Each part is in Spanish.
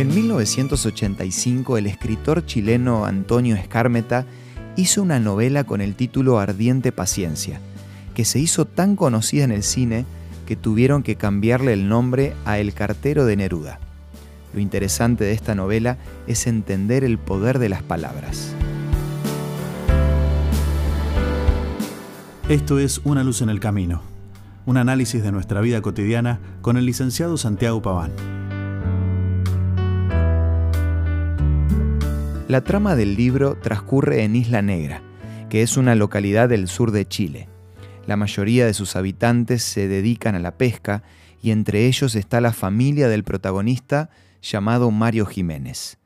En 1985 el escritor chileno Antonio Escármeta hizo una novela con el título Ardiente Paciencia, que se hizo tan conocida en el cine que tuvieron que cambiarle el nombre a El cartero de Neruda. Lo interesante de esta novela es entender el poder de las palabras. Esto es Una luz en el camino, un análisis de nuestra vida cotidiana con el licenciado Santiago Paván. La trama del libro transcurre en Isla Negra, que es una localidad del sur de Chile. La mayoría de sus habitantes se dedican a la pesca y entre ellos está la familia del protagonista llamado Mario Jiménez.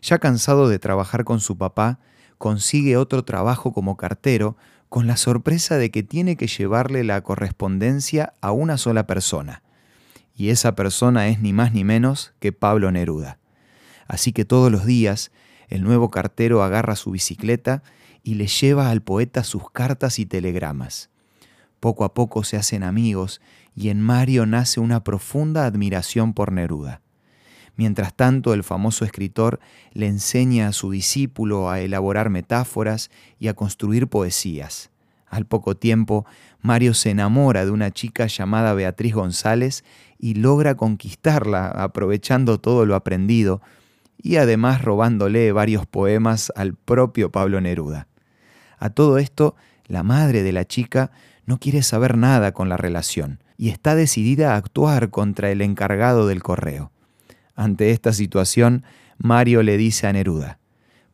Ya cansado de trabajar con su papá, consigue otro trabajo como cartero con la sorpresa de que tiene que llevarle la correspondencia a una sola persona. Y esa persona es ni más ni menos que Pablo Neruda. Así que todos los días el nuevo cartero agarra su bicicleta y le lleva al poeta sus cartas y telegramas. Poco a poco se hacen amigos y en Mario nace una profunda admiración por Neruda. Mientras tanto, el famoso escritor le enseña a su discípulo a elaborar metáforas y a construir poesías. Al poco tiempo, Mario se enamora de una chica llamada Beatriz González y logra conquistarla aprovechando todo lo aprendido, y además robándole varios poemas al propio Pablo Neruda. A todo esto, la madre de la chica no quiere saber nada con la relación y está decidida a actuar contra el encargado del correo. Ante esta situación, Mario le dice a Neruda,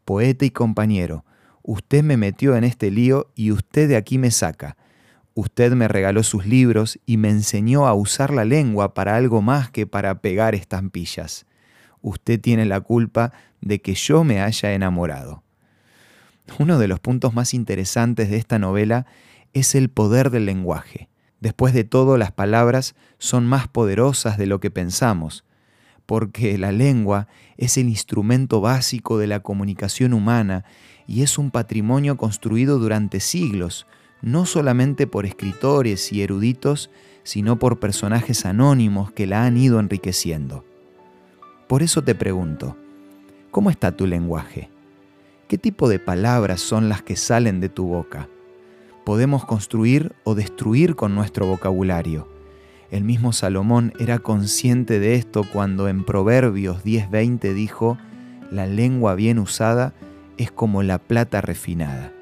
Poeta y compañero, usted me metió en este lío y usted de aquí me saca. Usted me regaló sus libros y me enseñó a usar la lengua para algo más que para pegar estampillas usted tiene la culpa de que yo me haya enamorado. Uno de los puntos más interesantes de esta novela es el poder del lenguaje. Después de todo, las palabras son más poderosas de lo que pensamos, porque la lengua es el instrumento básico de la comunicación humana y es un patrimonio construido durante siglos, no solamente por escritores y eruditos, sino por personajes anónimos que la han ido enriqueciendo. Por eso te pregunto, ¿cómo está tu lenguaje? ¿Qué tipo de palabras son las que salen de tu boca? Podemos construir o destruir con nuestro vocabulario. El mismo Salomón era consciente de esto cuando en Proverbios 10:20 dijo, la lengua bien usada es como la plata refinada.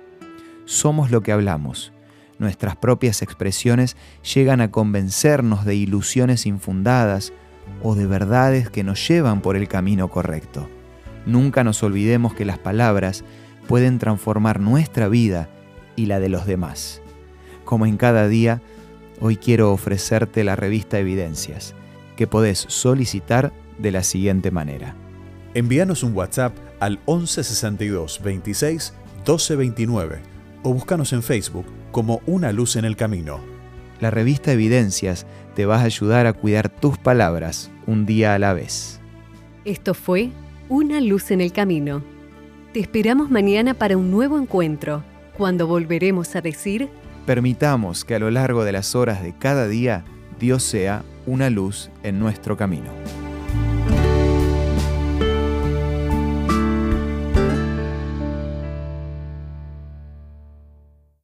Somos lo que hablamos. Nuestras propias expresiones llegan a convencernos de ilusiones infundadas o de verdades que nos llevan por el camino correcto. Nunca nos olvidemos que las palabras pueden transformar nuestra vida y la de los demás. Como en cada día, hoy quiero ofrecerte la revista Evidencias, que podés solicitar de la siguiente manera. Envíanos un WhatsApp al 1162 26 1229 o búscanos en Facebook como Una Luz en el Camino. La revista Evidencias te va a ayudar a cuidar tus palabras un día a la vez. Esto fue Una luz en el camino. Te esperamos mañana para un nuevo encuentro, cuando volveremos a decir... Permitamos que a lo largo de las horas de cada día Dios sea una luz en nuestro camino.